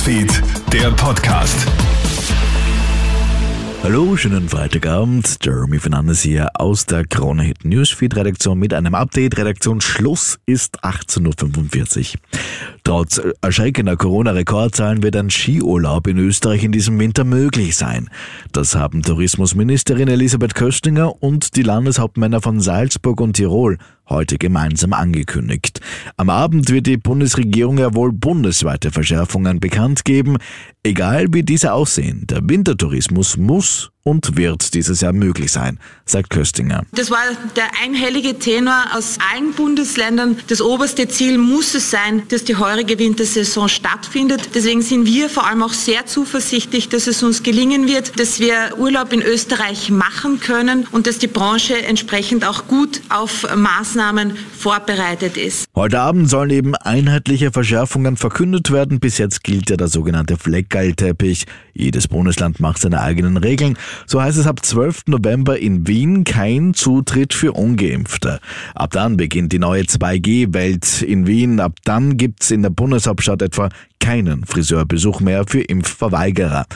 Newsfeed, der Podcast. Hallo, schönen Freitagabend. Jeremy Fernandes hier aus der Krone Hit Newsfeed Redaktion mit einem Update. Redaktion Schluss ist 18.45 Uhr. Trotz erschreckender Corona-Rekordzahlen wird ein Skiurlaub in Österreich in diesem Winter möglich sein. Das haben Tourismusministerin Elisabeth Köstinger und die Landeshauptmänner von Salzburg und Tirol heute gemeinsam angekündigt. Am Abend wird die Bundesregierung ja wohl bundesweite Verschärfungen bekannt geben. Egal wie diese aussehen, der Wintertourismus muss und wird dieses Jahr möglich sein, sagt Köstinger. Das war der einhellige Tenor aus allen Bundesländern. Das oberste Ziel muss es sein, dass die heurige Wintersaison stattfindet. Deswegen sind wir vor allem auch sehr zuversichtlich, dass es uns gelingen wird, dass wir Urlaub in Österreich machen können und dass die Branche entsprechend auch gut auf Maßnahmen vorbereitet ist. Heute Abend sollen eben einheitliche Verschärfungen verkündet werden. Bis jetzt gilt ja der sogenannte Fleckgeilteppich. Jedes Bundesland macht seine eigenen Regeln. So heißt es ab 12. November in Wien kein Zutritt für Ungeimpfte. Ab dann beginnt die neue 2G-Welt in Wien. Ab dann gibt's in der Bundeshauptstadt etwa keinen Friseurbesuch mehr für Impfverweigerer.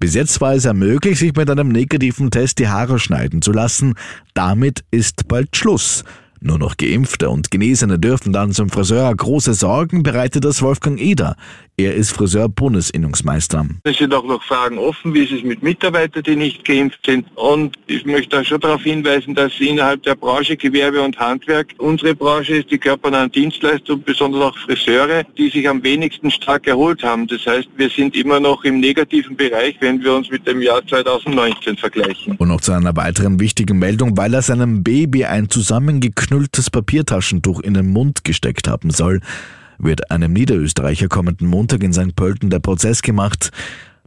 Bis jetzt war es ja möglich, sich mit einem negativen Test die Haare schneiden zu lassen. Damit ist bald Schluss. Nur noch Geimpfte und Genesene dürfen dann zum Friseur. Große Sorgen bereitet das Wolfgang Eder. Er ist Friseur-Bundesinnungsmeister. Es sind auch noch Fragen offen, wie ist es mit Mitarbeitern, die nicht geimpft sind. Und ich möchte auch schon darauf hinweisen, dass innerhalb der Branche Gewerbe und Handwerk, unsere Branche ist die körpernahen Dienstleistungen, besonders auch Friseure, die sich am wenigsten stark erholt haben. Das heißt, wir sind immer noch im negativen Bereich, wenn wir uns mit dem Jahr 2019 vergleichen. Und noch zu einer weiteren wichtigen Meldung, weil er seinem Baby ein zusammengeknülltes Papiertaschentuch in den Mund gesteckt haben soll wird einem Niederösterreicher kommenden Montag in St. Pölten der Prozess gemacht.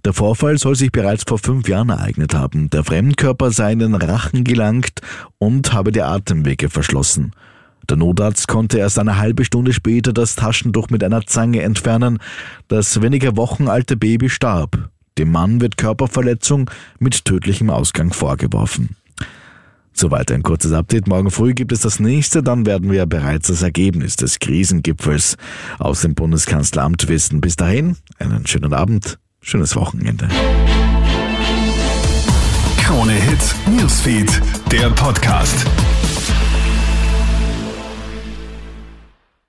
Der Vorfall soll sich bereits vor fünf Jahren ereignet haben. Der Fremdkörper sei in den Rachen gelangt und habe die Atemwege verschlossen. Der Notarzt konnte erst eine halbe Stunde später das Taschentuch mit einer Zange entfernen. Das wenige Wochen alte Baby starb. Dem Mann wird Körperverletzung mit tödlichem Ausgang vorgeworfen. Soweit ein kurzes Update. Morgen früh gibt es das nächste, dann werden wir bereits das Ergebnis des Krisengipfels aus dem Bundeskanzleramt wissen. Bis dahin, einen schönen Abend, schönes Wochenende. Krone Hits, Newsfeed, der Podcast.